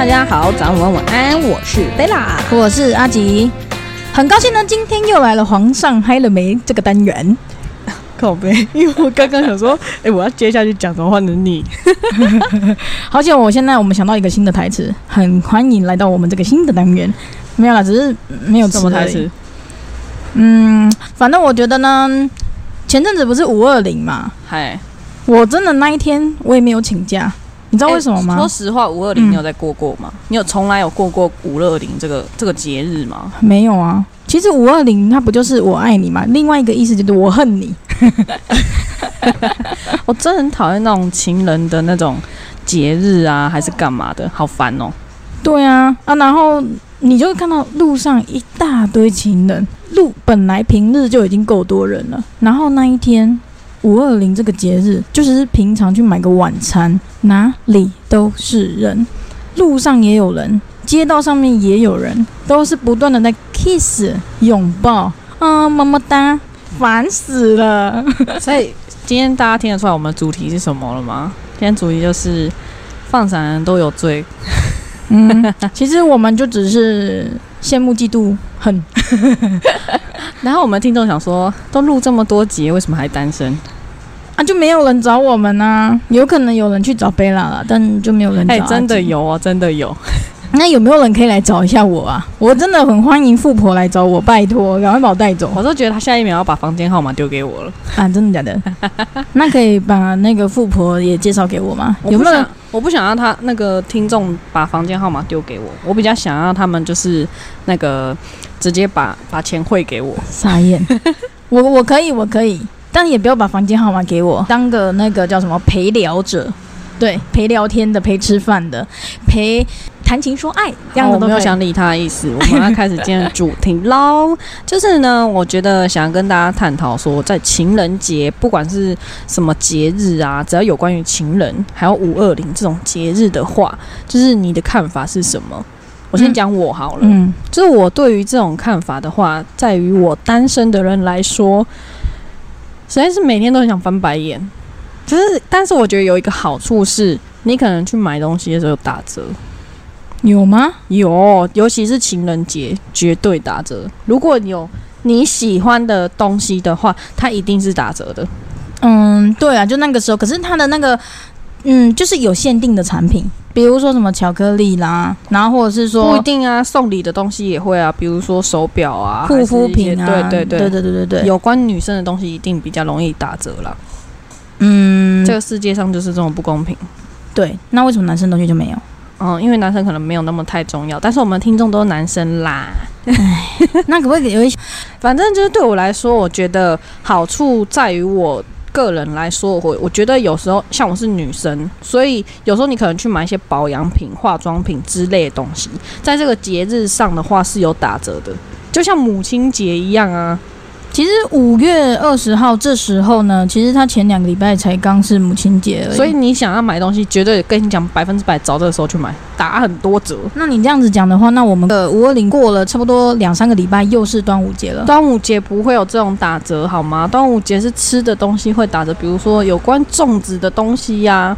大家好，早安、晚安、我是贝拉。我是阿吉，很高兴呢，今天又来了皇上嗨了没这个单元。靠背，因为我刚刚想说，哎、我要接下去讲什么换成你。好险，我现在我们想到一个新的台词，很欢迎来到我们这个新的单元。没有啦，只是没有词而已什么台词？嗯，反正我觉得呢，前阵子不是五二零嘛，嗨，我真的那一天我也没有请假，你知道为什么吗？哎说实话，五二零嗯你有在过过吗？你有从来有过过五二零这个这个节日吗？没有啊。其实五二零它不就是我爱你嘛？另外一个意思就是我恨你。我真的很讨厌那种情人的那种节日啊，还是干嘛的，好烦哦。对啊，啊，然后你就会看到路上一大堆情人，路本来平日就已经够多人了，然后那一天五二零这个节日，就是平常去买个晚餐，哪里都是人，路上也有人，街道上面也有人，都是不断的在 kiss 拥抱啊，么么哒，烦死了。所以今天大家听得出来我们的主题是什么了吗？今天主题就是放闪人都有罪。嗯，其实我们就只是羡慕、嫉妒、恨。然后我们听众想说，都录这么多集，为什么还单身？啊，就没有人找我们呐、有可能有人去找贝拉了，但就没有人找、哎、真的。有啊，真的有。那有没有人可以来找一下我啊？我真的很欢迎富婆来找我，拜托，赶快把我带走我都觉得他下一秒要把房间号码丢给我了。啊！真的假的？那可以把那个富婆也介绍给我吗？有没有人我不想？让他那个听众把房间号码丢给我，我比较想让他们就是那个直接把把钱汇给我。傻眼？我我可以，我可以，但也不要把房间号码给我，当个那个叫什么陪聊者，对，陪聊天的，陪吃饭的，陪谈情说爱，这样好我没有子都可以想理他的意思，我们要开始今天的主题喽。就是呢，我觉得想跟大家探讨说，在情人节，不管是什么节日啊，只要有关于情人，还有五二零这种节日的话，就是你的看法是什么？我先嗯讲我好了，嗯，就是我对于这种看法的话，在于我单身的人来说，实在是每天都很想翻白眼。就是，但是我觉得有一个好处是，你可能去买东西的时候打折，有吗？有，尤其是情人节绝对打折。如果有你喜欢的东西的话，它一定是打折的。嗯，对啊，就那个时候，可是它的那个，嗯，就是有限定的产品，比如说什么巧克力啦，然后或者是说不一定啊，送礼的东西也会啊，比如说手表啊、护肤品啊，对对对对对对对，有关女生的东西一定比较容易打折啦。嗯，这个世界上就是这种不公平。对，那为什么男生东西就没有？嗯，因为男生可能没有那么太重要，但是我们听众都是男生啦。那可不可以有一反正就是对我来说，我觉得好处在于我个人来说，我我觉得有时候像我是女生，所以有时候你可能去买一些保养品、化妆品之类的东西，在这个节日上的话是有打折的，就像母亲节一样啊。其实五月二十号这时候呢，其实他前两个礼拜才刚是母亲节而已，所以你想要买东西，绝对跟你讲百分之百早这个时候去买，打很多折。那你这样子讲的话，那我们的五二零过了差不多两三个礼拜，又是端午节了。端午节不会有这种打折好吗？端午节是吃的东西会打折，比如说有关粽子的东西呀、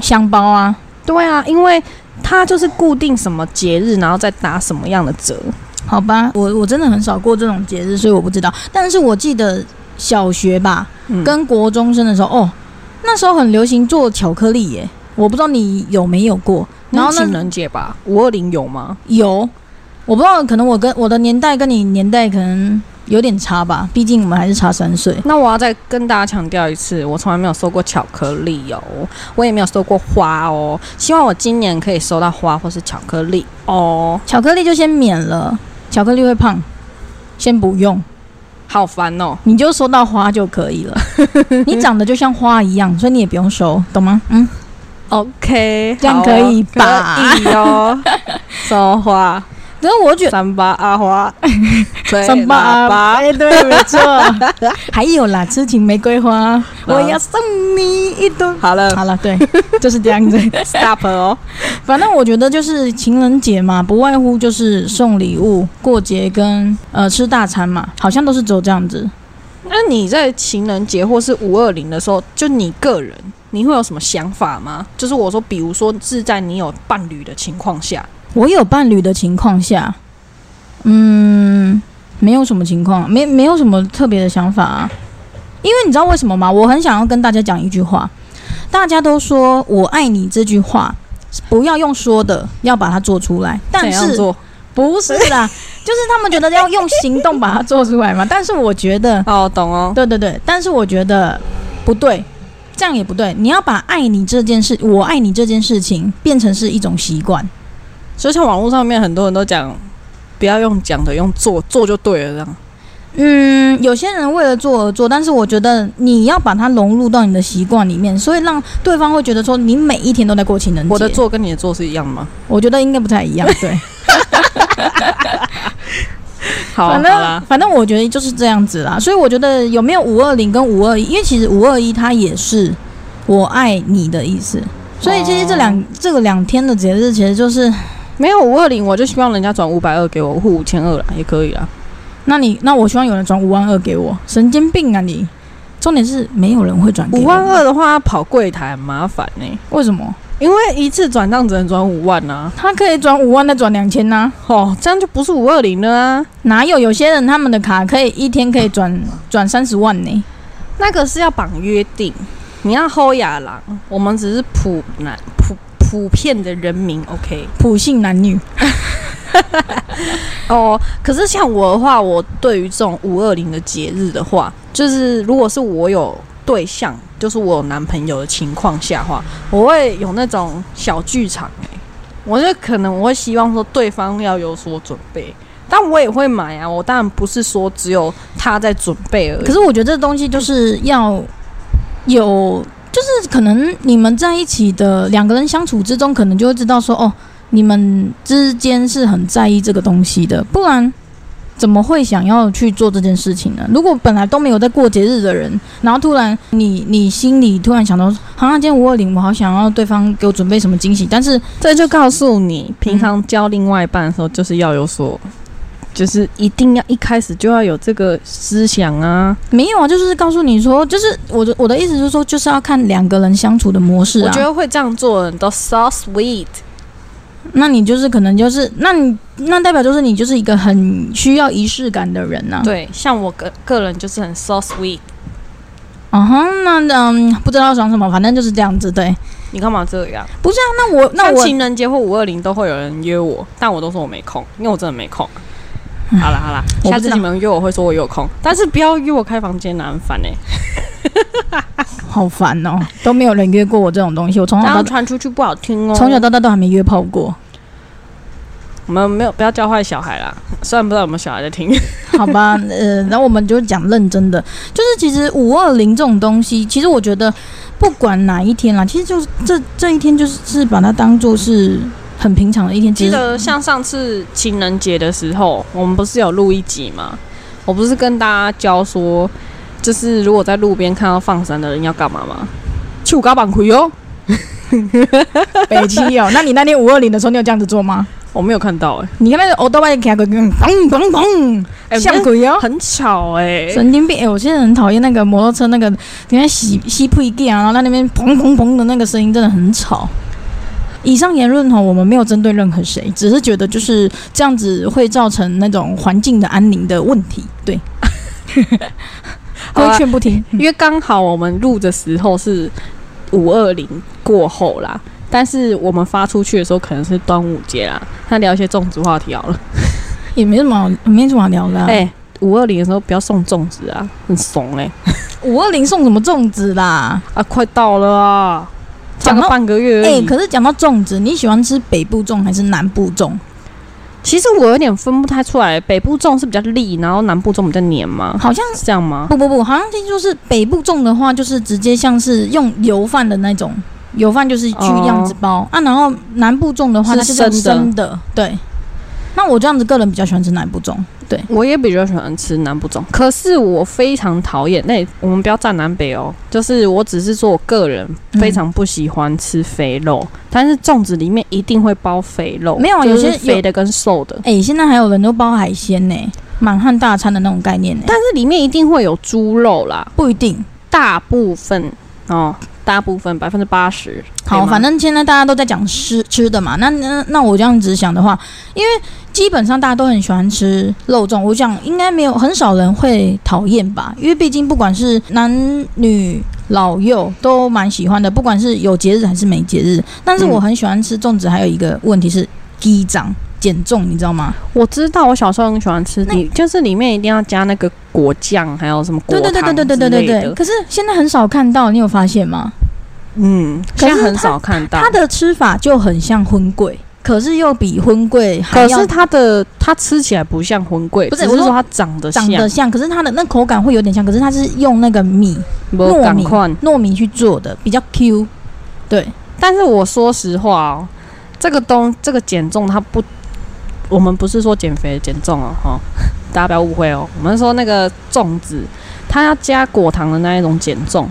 香包啊，对啊，因为它就是固定什么节日，然后再打什么样的折。好吧，我我真的很少过这种节日，所以我不知道。但是我记得小学吧，嗯跟国中生的时候，哦，那时候很流行做巧克力耶，我不知道你有没有过。然后情人节吧，五二零有吗？有，我不知道，可能我跟我的年代跟你年代可能有点差吧，毕竟我们还是差三岁。那我要再跟大家强调一次，我从来没有收过巧克力哦，我也没有收过花哦。希望我今年可以收到花或是巧克力哦。巧克力就先免了，巧克力会胖，先不用，好烦哦！你就收到花就可以了。你长得就像花一样，所以你也不用收，懂吗？嗯，OK，这样可以吧可以哦。收花，可是我觉得。三八阿花，三八阿八哎，对，没错。还有啦，痴情玫瑰花，我要送你一朵。好了好了，对，就是这样子。stop 哦。反正我觉得就是情人节嘛，不外乎就是送礼物、过节跟呃吃大餐嘛，好像都是只有这样子。那你在情人节或是五二零的时候，就你个人，你会有什么想法吗？就是我说，比如说是在你有伴侣的情况下，我有伴侣的情况下，嗯，没有什么情况，没没有什么特别的想法啊。因为你知道为什么吗？我很想要跟大家讲一句话，大家都说我爱你这句话，不要用说的，要把它做出来。但是做？不是啦，就是他们觉得要用行动把它做出来嘛。但是我觉得，哦，懂哦。对对对，但是我觉得不对，这样也不对。你要把爱你这件事，我爱你这件事情变成是一种习惯。就像网络上面很多人都讲，不要用讲的，用做，做就对了，这样。嗯，有些人为了做而做，但是我觉得你要把它融入到你的习惯里面，所以让对方会觉得说你每一天都在过情人节。我的做跟你的做是一样吗？我觉得应该不太一样，对。好，反正反正我觉得就是这样子啦，所以我觉得有没有五二零跟五二一，因为其实五二一它也是我爱你的意思，所以其实这两、这个两天的节日其实就是没有五二零，我就希望人家转五百二给我，或五千二了，也可以啦。那你那我希望有人转五万二给我，神经病啊你！重点是没有人会转五万二的话，跑柜台很麻烦呢、为什么？因为一次转账只能转五万啊。他可以转五万，再转两千呐？哦，这样就不是五二零了啊。哪有有些人他们的卡可以一天可以转转三十万呢？那个是要绑约定，你要吼亚郎，我们只是普男普普遍的人民，OK。普信男女。哦，可是像我的话，我对于这种五二零的节日的话，就是如果是我有对象，就是我有男朋友的情况下的话，我会有那种小剧场、欸。我就可能我会希望说对方要有所准备，但我也会买啊。我当然不是说只有他在准备而已。可是我觉得这东西就是要有，就是可能你们在一起的两个人相处之中，可能就会知道说哦。你们之间是很在意这个东西的，不然怎么会想要去做这件事情呢？如果本来都没有在过节日的人，然后突然你你心里突然想到，好像今天五二零，我好想要对方给我准备什么惊喜，但是这就告诉你，平常交另外一半的时候，就是要有所，就是一定要一开始就要有这个思想啊。没有啊，就是告诉你说，就是我的我的意思就是说，就是要看两个人相处的模式啊。我觉得会这样做的人都 so sweet。那你就是可能就是，那你那代表就是你就是一个很需要仪式感的人呐。对，像我个个人就是很 so sweet。嗯哼，那嗯，不知道想什么，反正就是这样子。对，你干嘛这样？不是啊，那我那我情人节或五二零都会有人约我，但我都说我没空，因为我真的没空。好了好了，下次你们约我会说我有空，但是不要约我开房间很烦哎。好烦哦，都没有人约过我这种东西，我从小到传出去不好听哦，从小到大都还没约炮过。我们没有，不要教坏小孩啦。虽然不知道有没有小孩在听，好吧，呃，然后我们就讲认真的，就是其实五二零这种东西，其实我觉得不管哪一天啦，其实就是这这一天就是是把它当做是很平常的一天。记得像上次情人节的时候，我们不是有录一集吗？我不是跟大家教说。就是如果在路边看到放生的人要干嘛吗？去高板盔哦，北七哦。那你那天五二零的时候，你有这样子做吗？我没有看到哎。你看那个欧多巴开个砰砰砰，像鬼哦，很巧哎，神经病哎！我现在很讨厌那个摩托车那个，你看吸吸配件啊，然后在那边砰砰砰的那个声音真的很吵。以上言论哈，我们没有针对任何谁，只是觉得就是这样子会造成那种环境的安宁的问题。对。规劝不听，因为刚好我们录的时候是五二零过后啦，但是我们发出去的时候可能是端午节啦。那聊一些粽子话题好了，也没什么好，没什么好聊的。哎，五二零的时候不要送粽子啊，很怂哎。五二零送什么粽子啦？啊，快到了啊，讲了半个月。哎，可是讲到粽子，你喜欢吃北部粽还是南部粽？其实我有点分不太出来，北部粽是比较粒，然后南部粽比较黏吗？好像是这样吗？不不不，好像听说是北部粽的话，就是直接像是用油饭的那种，油饭就是去样子包啊，然后南部粽的话它是生的，对。那我这样子个人比较喜欢吃南部粽。对，我也比较喜欢吃南部粽，可是我非常讨厌那我们不要站南北哦，就是我只是说我个人非常不喜欢吃肥肉，但是粽子里面一定会包肥肉，没有有些肥的跟瘦的。哎，现在还有人都包海鲜呢，满汉大餐的那种概念呢，但是里面一定会有猪肉啦，不一定，大部分哦。大部分百分之八十。好，反正现在大家都在讲吃吃的嘛，那那那我这样子想的话，因为基本上大家都很喜欢吃肉粽，我想应该没有很少人会讨厌吧，因为毕竟不管是男女老幼都蛮喜欢的，不管是有节日还是没节日。但是我很喜欢吃粽子，还有一个问题是鸡掌减重，你知道吗？我知道，我小时候很喜欢吃，你就是里面一定要加那个果酱，还有什么果对对对对对对对对。可是现在很少看到，你有发现吗？嗯，现在很少看到。它的吃法就很像荤桂，可是又比荤桂可是它的它吃起来不像荤桂，不是我是说它长得长得像，可是它的那口感会有点像，可是它是用那个米糯米糯米去做的，比较 Q。对，但是我说实话哦，这个东这个减重它不，我们不是说减肥减重哦，哈，大家不要误会哦，我们说那个粽子，它要加果糖的那一种减重。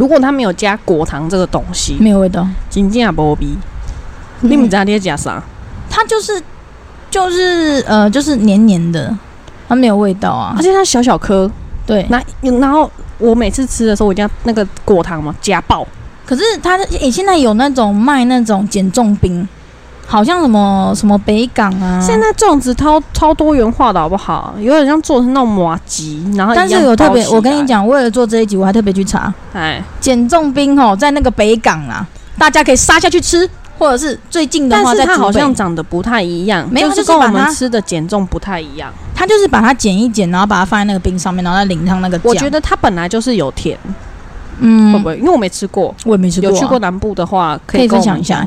如果它没有加果糖这个东西，没有味道，真正无味。你们知道你在加啥？它就是就是呃，就是黏黏的，它没有味道啊。而且它小小颗，对。那然后我每次吃的时候，我加那个果糖嘛，加爆。可是它诶，现在有那种卖那种减重冰。好像什么什么北港啊，现在粽子超超多元化的好不好？有点像做成那种麻吉，然后但是有特别，我跟你讲，为了做这一集，我还特别去查，哎，减重冰哦，在那个北港啊，大家可以杀下去吃，或者是最近的话，但是它好像长得不太一样，没有，就是跟我们吃的减重不太一样。它就是把它剪一剪，然后把它放在那个冰上面，然后再淋上那个。我觉得它本来就是有甜，嗯，会不会？因为我没吃过，我也没吃过。有去过南部的话，可以分享一下。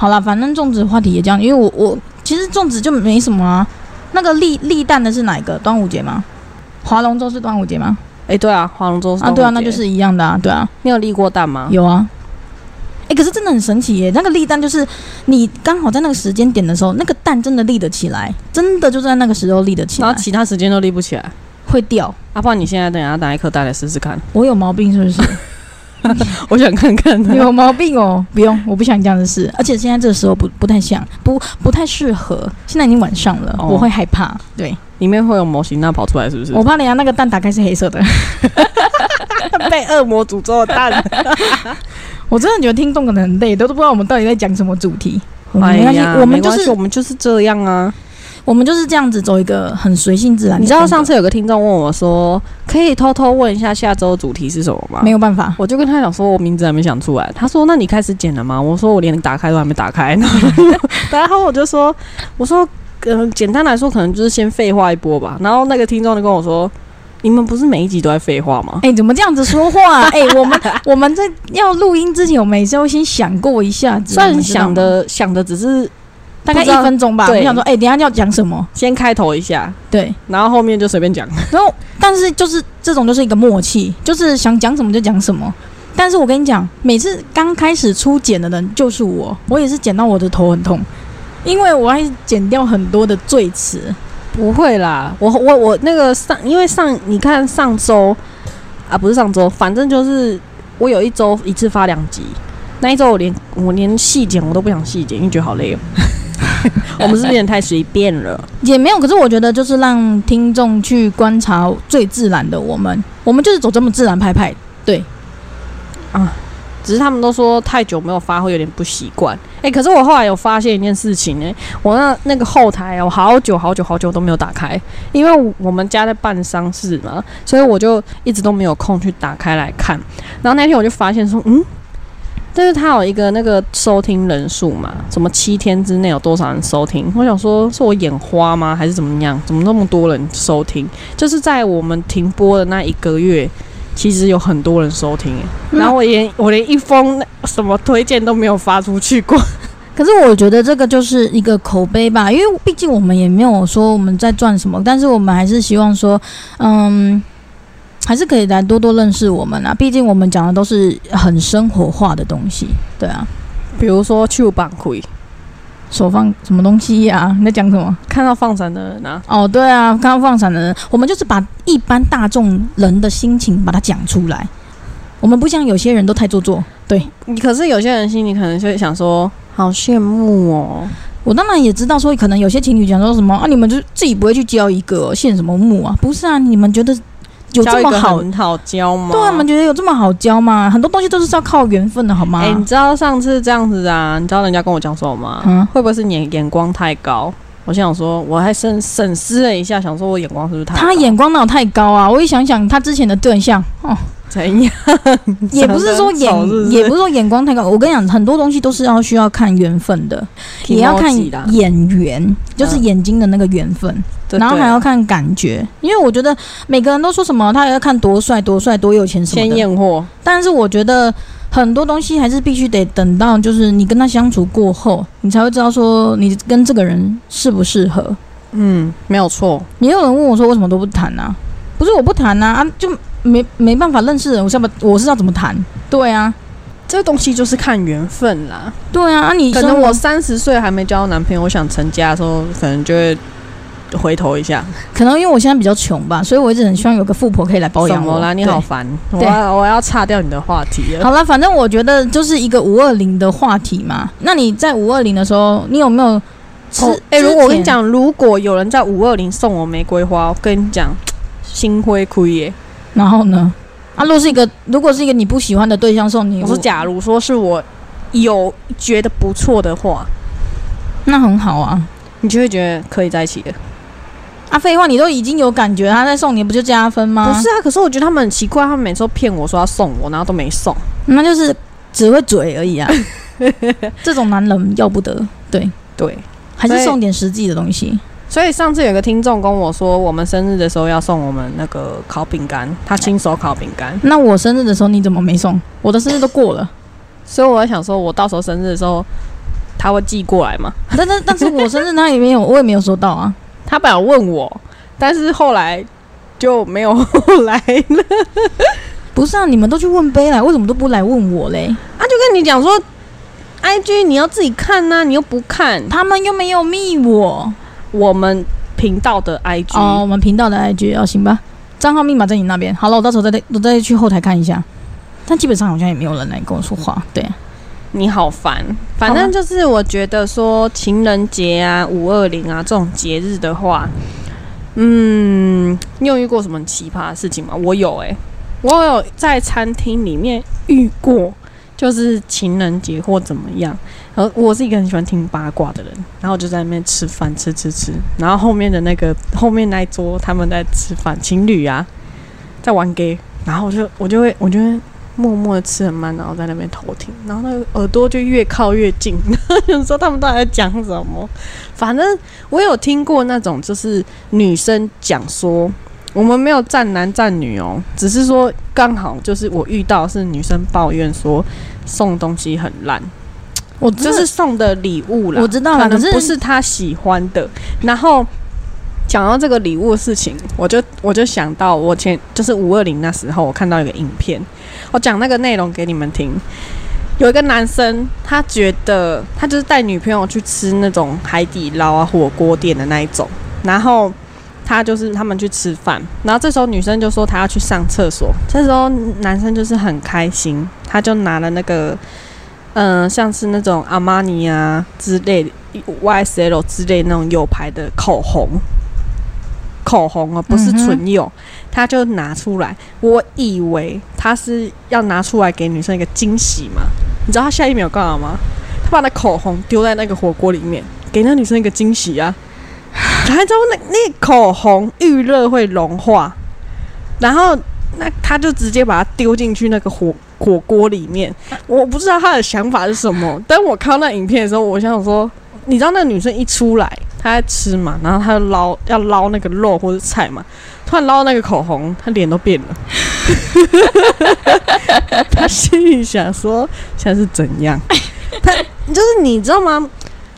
好了，反正粽子话题也这样，因为我我其实粽子就没什么啊。那个立立蛋的是哪一个？端午节吗？划龙舟是端午节吗？哎，对啊，划龙舟是啊，对啊，那就是一样的啊，对啊。你有立过蛋吗？有啊。哎，可是真的很神奇耶，那个立蛋就是你刚好在那个时间点的时候，那个蛋真的立得起来，真的就在那个时候立得起来，然后其他时间都立不起来，会掉。阿胖，你现在等下拿一颗蛋来试试看。我有毛病是不是？我想看看，有毛病哦！不用，我不想这样的事。而且现在这个时候不不太像，不不太适合。现在已经晚上了，我会害怕。对，里面会有模型那跑出来，是不是？我怕你家那个蛋打开是黑色的，被恶魔诅咒的蛋。我真的觉得听众可能很累，都都不知道我们到底在讲什么主题。哎呀，我们就是我们就是这样啊。我们就是这样子走一个很随性自然。你知道上次有个听众问我说：“可以偷偷问一下下周主题是什么吗？”没有办法，我就跟他讲说：“我名字还没想出来。”他说：“那你开始剪了吗？”我说：“我连打开都还没打开呢。”然后我就说：“我说，嗯，简单来说，可能就是先废话一波吧。”然后那个听众就跟我说：“你们不是每一集都在废话吗？”哎，怎么这样子说话？哎，我们我们在要录音之前，我们也是要先想过一下，虽然想的想的只是。大概一分钟吧，我想说，哎，等下要讲什么？先开头一下，对，然后后面就随便讲。然后，但是就是这种就是一个默契，就是想讲什么就讲什么。但是我跟你讲，每次刚开始初剪的人就是我，我也是剪到我的头很痛，因为我还剪掉很多的赘词。不会啦，我我我那个上，因为上你看上周啊，不是上周，反正就是我有一周一次发两集，那一周我连我连细剪我都不想细剪，因为觉得好累哦。我们是有点太随便了，也没有。可是我觉得，就是让听众去观察最自然的我们，我们就是走这么自然派派。对，啊，只是他们都说太久没有发会有点不习惯。哎，可是我后来有发现一件事情，哎，我那那个后台，我好久好久好久都没有打开，因为我们家在办丧事嘛，所以我就一直都没有空去打开来看。然后那天我就发现说，嗯。但是它有一个那个收听人数嘛，什么七天之内有多少人收听？我想说是我眼花吗，还是怎么样？怎么那么多人收听？就是在我们停播的那一个月，其实有很多人收听。然后我连我连一封什么推荐都没有发出去过。可是我觉得这个就是一个口碑吧，因为毕竟我们也没有说我们在赚什么，但是我们还是希望说，嗯。还是可以来多多认识我们啊！毕竟我们讲的都是很生活化的东西，对啊。比如说去绑亏，手放什么东西呀？你在讲什么？看到放闪的人啊？哦，对啊，看到放闪的人，我们就是把一般大众人的心情把它讲出来。我们不像有些人都太做作，对你。可是有些人心里可能就会想说，好羡慕哦。我当然也知道说，可能有些情侣讲说什么啊，你们就自己不会去交一个，羡什么慕啊？不是啊，你们觉得？有这么好？很好教吗？对啊，你们觉得有这么好教吗？很多东西都是要靠缘分的，好吗？哎、你知道上次这样子啊？你知道人家跟我讲什么吗？嗯会不会是你眼光太高？我想说，我还深审视了一下，想说我眼光是不是太高？他眼光哪有太高啊？我一想想，他之前的对象哦，怎样？也不是说眼也不是说眼光太高。我跟你讲，很多东西都是要需要看缘分的，也要看眼缘，就是嗯眼睛的那个缘分，对然后还要看感觉。因为我觉得每个人都说什么，他也要看多帅、多帅、多有钱什么先的。验货，但是我觉得很多东西还是必须得等到，就是你跟他相处过后，你才会知道说你跟这个人适不适合。嗯，没有错。也有人问我说为什么都不谈啊？不是我不谈啊，啊就没没办法认识人，我是要不我是要怎么谈？对啊，这个东西就是看缘分啦。对啊，啊你可能生活我三十岁还没交到男朋友，我想成家的时候，可能就会回头一下。可能因为我现在比较穷吧，所以我一直很希望有个富婆可以来包养我。怎么啦？你好烦！我我要岔掉你的话题了。好了，反正我觉得就是一个五二零的话题嘛。那你在五二零的时候，你有没有吃？哦，哎、如果我跟你，讲，如果有人在五二零送我玫瑰花，我跟你讲，心灰亏耶。然后呢？啊，如果是一个如果是一个你不喜欢的对象送你，我说，假如说是我有觉得不错的话，那很好啊。你就会觉得可以在一起的。啊，废话，你都已经有感觉，他在送你，不就加分吗？不是，啊，可是我觉得他们很奇怪，他们每次都骗我说要送我，然后都没送。那就是只会嘴而已啊。这种男人要不得，对，对，还是送点实际的东西。所以上次有个听众跟我说，我们生日的时候要送我们那个烤饼干，他亲手烤饼干。那我生日的时候你怎么没送？我的生日都过了，所以我在想说，我到时候生日的时候，他会寄过来吗？但但但是我生日他也没有，我也没有收到啊。他本来问我，但是后来就没有后 来了。不是啊，你们都去问杯来，为什么都不来问我嘞？他就跟你讲说，IG 你要自己看呐、你又不看。他们又没有密我。我们频道的 IG，、哦，我们频道的 IG 哦，行吧，账号密码在你那边。好了，我到时候再我再去后台看一下。但基本上好像也没有人来跟我说话。对啊，你好烦。反正就是我觉得说情人节啊、五二零啊这种节日的话，嗯，你有遇过什么奇葩的事情吗？我有诶、我有在餐厅里面遇过，就是情人节或怎么样。然后我是一个很喜欢听八卦的人，然后就在那边吃饭，吃吃吃，然后后面的那个后面那一桌他们在吃饭，情侣啊，在玩 gay，然后我就我就会我就会默默的吃很慢，然后在那边偷听，然后那个耳朵就越靠越近，然 后有时候他们到底在讲什么？反正我有听过那种，就是女生讲说，我们没有站男站女哦，只是说刚好就是我遇到是女生抱怨说送东西很烂，我就就是是送的礼物啦，我知道了可能不是她喜欢的。然后讲到这个礼物的事情，我就我就想到我前就是五二零那时候，我看到一个影片，我讲那个内容给你们听。有一个男生，他觉得他就是带女朋友去吃那种海底捞啊火锅店的那一种，然后他就是他们去吃饭，然后这时候女生就说她要去上厕所，这时候男生就是很开心，他就拿了那个嗯、像是那种阿玛尼啊之类的 YSL 之类那种有牌的口红，口红哦，不是唇釉，他就拿出来。我以为他是要拿出来给女生一个惊喜嘛，你知道他下一秒干嘛吗？他把那口红丢在那个火锅里面，给那女生一个惊喜啊！还知道那那口红预热会融化，然后那他就直接把它丢进去那个火火锅里面。我不知道他的想法是什么，但我看到那影片的时候，我想说，你知道那个女生一出来，她在吃嘛，然后她就捞要捞那个肉或者菜嘛，突然捞那个口红，她脸都变了。她心里想说，现在是怎样？她就是你知道吗？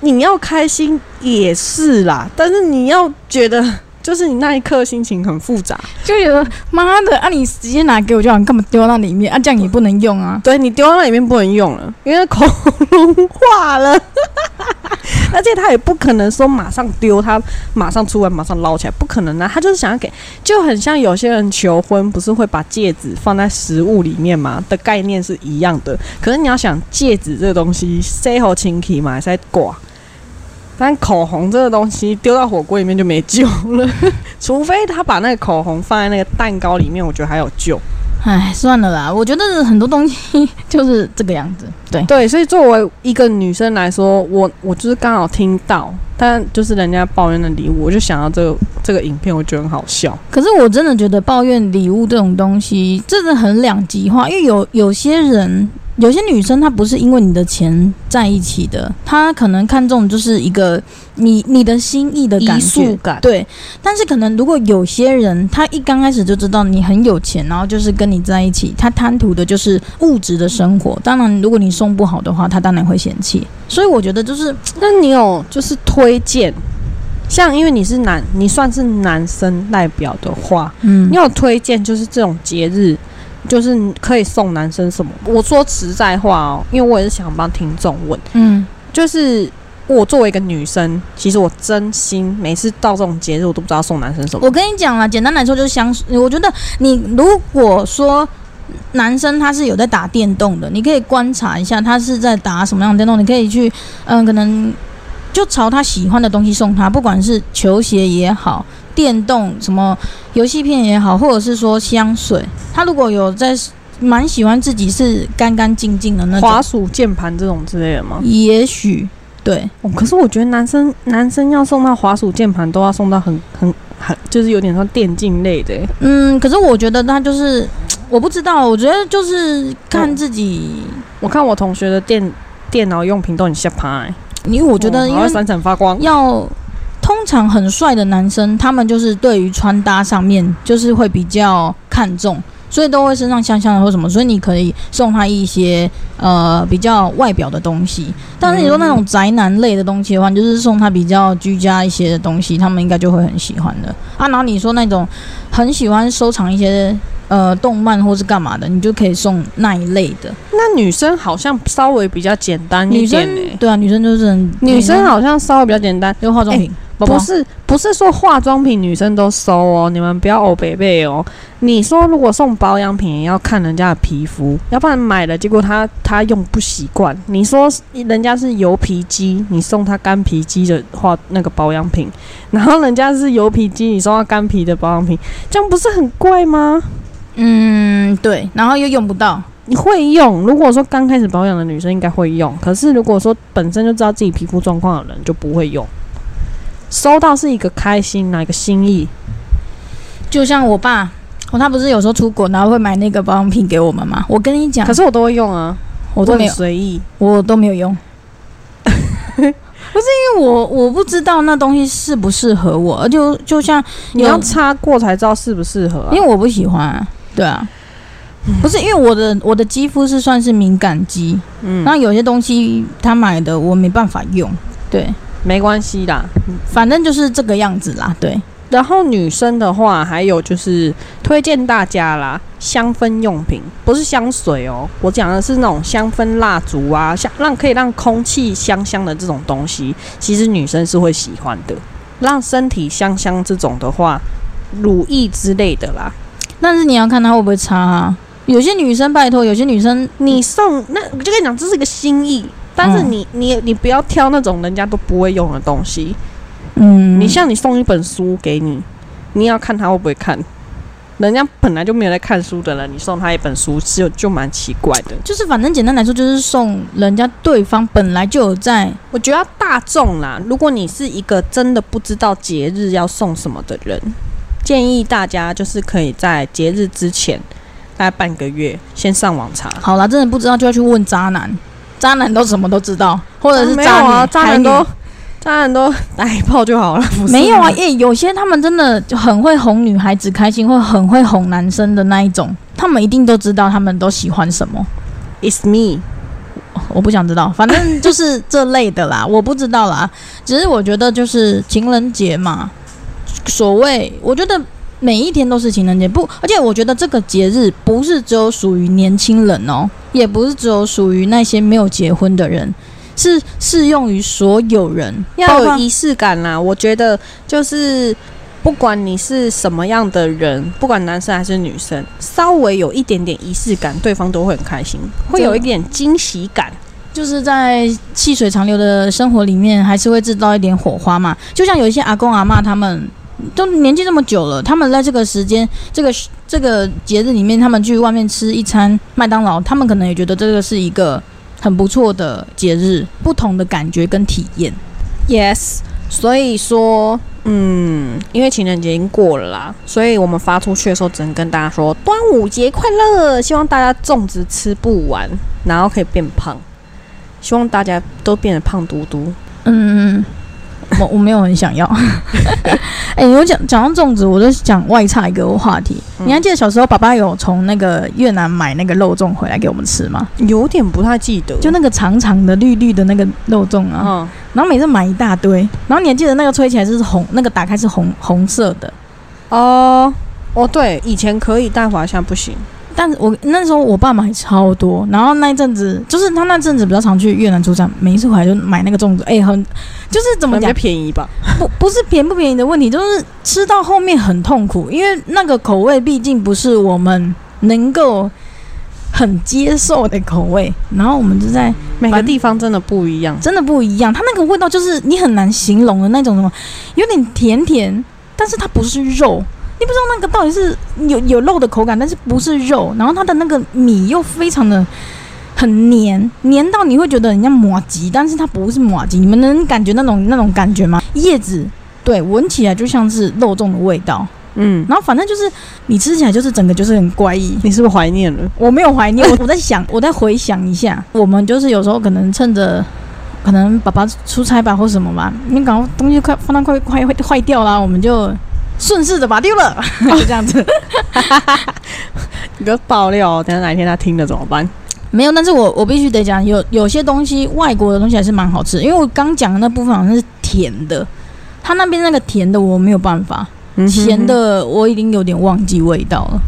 你要开心也是啦，但是你要觉得，就是你那一刻心情很复杂。就觉得妈的啊，你直接拿给我就好，你干嘛丢到里面啊？这样也不能用啊。对你丢到那里面不能用了，因为口红融化了，而且他也不可能说马上丢，他马上出来马上捞起来，不可能啊！他就是想要给，就很像有些人求婚不是会把戒指放在食物里面吗？的概念是一样的。可是你要想戒指这个东西，塞好清气嘛，塞挂，但口红这个东西丢到火锅里面就没救了，除非他把那个口红放在那个蛋糕里面，我觉得还有救。唉，算了啦，我觉得很多东西就是这个样子。对对，所以作为一个女生来说，我我就是刚好听到，但就是人家抱怨的礼物，我就想到这个这个影片，我觉得很好笑。可是我真的觉得抱怨礼物这种东西真的很两极化，因为有有些人。有些女生她不是因为你的钱在一起的，她可能看重就是一个你你的心意的感觉，感对。但是可能如果有些人他一刚开始就知道你很有钱，然后就是跟你在一起，他贪图的就是物质的生活。当然，如果你送不好的话，他当然会嫌弃。所以我觉得就是，那你有就是推荐，像因为你是男，你算是男生代表的话，嗯，你有推荐就是这种节日。就是可以送男生什么？我说实在话哦，因为我也是想帮听众问。嗯，就是我作为一个女生，其实我真心每次到这种节日，我都不知道送男生什么。我跟你讲了，简单来说就是香水。我觉得你如果说男生他是有在打电动的，你可以观察一下他是在打什么样的电动，你可以去嗯，可能就朝他喜欢的东西送他，不管是球鞋也好。电动什么游戏片也好，或者是说香水，他如果有在蛮喜欢自己是干干净净的那种，滑鼠键盘这种之类的吗？也许对，可是我觉得男生男生要送到滑鼠键盘都要送到很很很，就是有点像电竞类的。嗯，可是我觉得他就是我不知道，我觉得就是看自己。我看我同学的电电脑用品都很下趴，因为我觉得因为闪闪发光要。通常很帅的男生，他们就是对于穿搭上面就是会比较看重，所以都会身上香香的或什么。所以你可以送他一些呃比较外表的东西。但是你说那种宅男类的东西的话，就是送他比较居家一些的东西，他们应该就会很喜欢的。啊，然后你说那种很喜欢收藏一些呃动漫或是干嘛的，你就可以送那一类的。那女生好像稍微比较简单一点对啊，女生就是女生好像稍微比较简单，就化妆品。不是不是说化妆品女生都收哦，你们不要欧北北哦。你说如果送保养品，也要看人家的皮肤，要不然买了结果她她用不习惯。你说人家是油皮肌，你送她干皮肌的话，那个保养品，然后人家是油皮肌，你送她干皮的保养品，这样不是很怪吗？嗯，对，然后又用不到。你会用？如果说刚开始保养的女生应该会用，可是如果说本身就知道自己皮肤状况的人就不会用。收到是一个开心，哪一个心意？就像我爸，哦，他不是有时候出国，然后会买那个保养品给我们吗？我跟你讲，可是我都会用啊，我都没有随意，我都没有用。不是因为我我不知道那东西适不适合我，就就像你要擦过才知道适不适合，因为我不喜欢。对啊，不是因为我的我的肌肤是算是敏感肌，嗯，那有些东西他买的我没办法用，对。没关系啦，反正就是这个样子啦。对，然后女生的话，还有就是推荐大家啦，香氛用品不是香水哦，我讲的是那种香氛蜡烛啊，香让可以让空气香香的这种东西，其实女生是会喜欢的。让身体香香这种的话，乳液之类的啦。但是你要看他会不会擦啊？有些女生拜托，有些女生你送那我就跟你讲，这是一个心意。但是你你你不要挑那种人家都不会用的东西，嗯，你像你送一本书给你，你要看他会不会看，人家本来就没有在看书的人，你送他一本书就就蛮奇怪的。就是反正简单来说，就是送人家对方本来就有在，我觉得大众啦，如果你是一个真的不知道节日要送什么的人，建议大家就是可以在节日之前大概半个月先上网查。好了，真的不知道就要去问渣男。渣男都什么都知道，或者是渣女、渣男都渣男都打一炮就好了。没有啊，耶，有些他们真的就很会哄女孩子开心，会很会哄男生的那一种，他们一定都知道他们都喜欢什么。It's me，我不想知道，反正就是这类的啦，我不知道啦。只是我觉得就是情人节嘛，所谓我觉得每一天都是情人节，不，而且我觉得这个节日不是只有属于年轻人哦。也不是只有属于那些没有结婚的人，是适用于所有人，要有仪式感啦。我觉得就是不管你是什么样的人，不管男生还是女生，稍微有一点点仪式感，对方都会很开心，会有一点惊喜感。就是在细水长流的生活里面，还是会制造一点火花嘛。就像有一些阿公阿妈他们。都年纪这么久了，他们在这个时间、这个这个节日里面，他们去外面吃一餐麦当劳，他们可能也觉得这个是一个很不错的节日，不同的感觉跟体验。Yes，所以说，嗯，因为情人节已经过了啦，所以我们发出去的时候只能跟大家说端午节快乐，希望大家粽子吃不完，然后可以变胖，希望大家都变得胖嘟嘟。嗯，我我没有很想要。哎、我讲讲到粽子，我就讲外差一个话题。嗯你还记得小时候爸爸有从那个越南买那个肉粽回来给我们吃吗？有点不太记得，就那个长长的绿绿的那个肉粽啊，嗯，然后每次买一大堆，然后你还记得那个吹起来是红，那个打开是红红色的。哦，哦，对，以前可以，但好像不行。但是我那时候我爸买超多，然后那一阵子就是他那阵子比较常去越南出差，每一次回来就买那个粽子，哎、很就是怎么讲，便宜吧？不不是便不便宜的问题，就是吃到后面很痛苦，因为那个口味毕竟不是我们能够很接受的口味，然后我们就在每个地方真的不一样。真的不一样，它那个味道就是你很难形容的那种什么，有点甜甜，但是它不是肉。你不知道那个到底是有有肉的口感，但是不是肉，然后它的那个米又非常的很黏，黏到你会觉得人家马吉，但是它不是马吉。你们能感觉那种那种感觉吗？叶子对，闻起来就像是肉粽的味道，嗯，然后反正就是你吃起来就是整个就是很怪异。你是不是怀念了？我没有怀念，我 我在想，我在回想一下，我们就是有时候可能趁着。可能爸爸出差吧，或什么吧，你搞东西快放到快快坏坏掉啦，我们就顺势的把它丢了，就这样子。你不要爆料哦，等下哪一天他听了怎么办？没有，但是我我必须得讲，有有些东西外国的东西还是蛮好吃，因为我刚讲的那部分好像是甜的，他那边那个甜的我没有办法，嗯哼咸的我已经有点忘记味道了。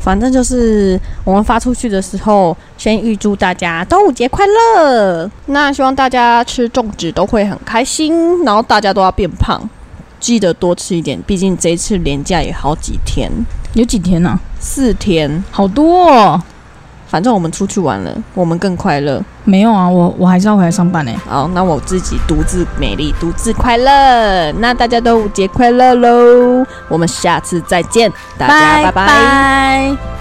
反正就是我们发出去的时候，先预祝大家端午节快乐。那希望大家吃粽子都会很开心，然后大家都要变胖，记得多吃一点，毕竟这一次连假也好几天，有几天呢、四天。好多哦。反正我们出去玩了，我们更快乐。没有啊，我我还是要回来上班呢、好，那我自己独自美丽，独自快乐。那大家端午节快乐喽！我们下次再见，大家拜拜拜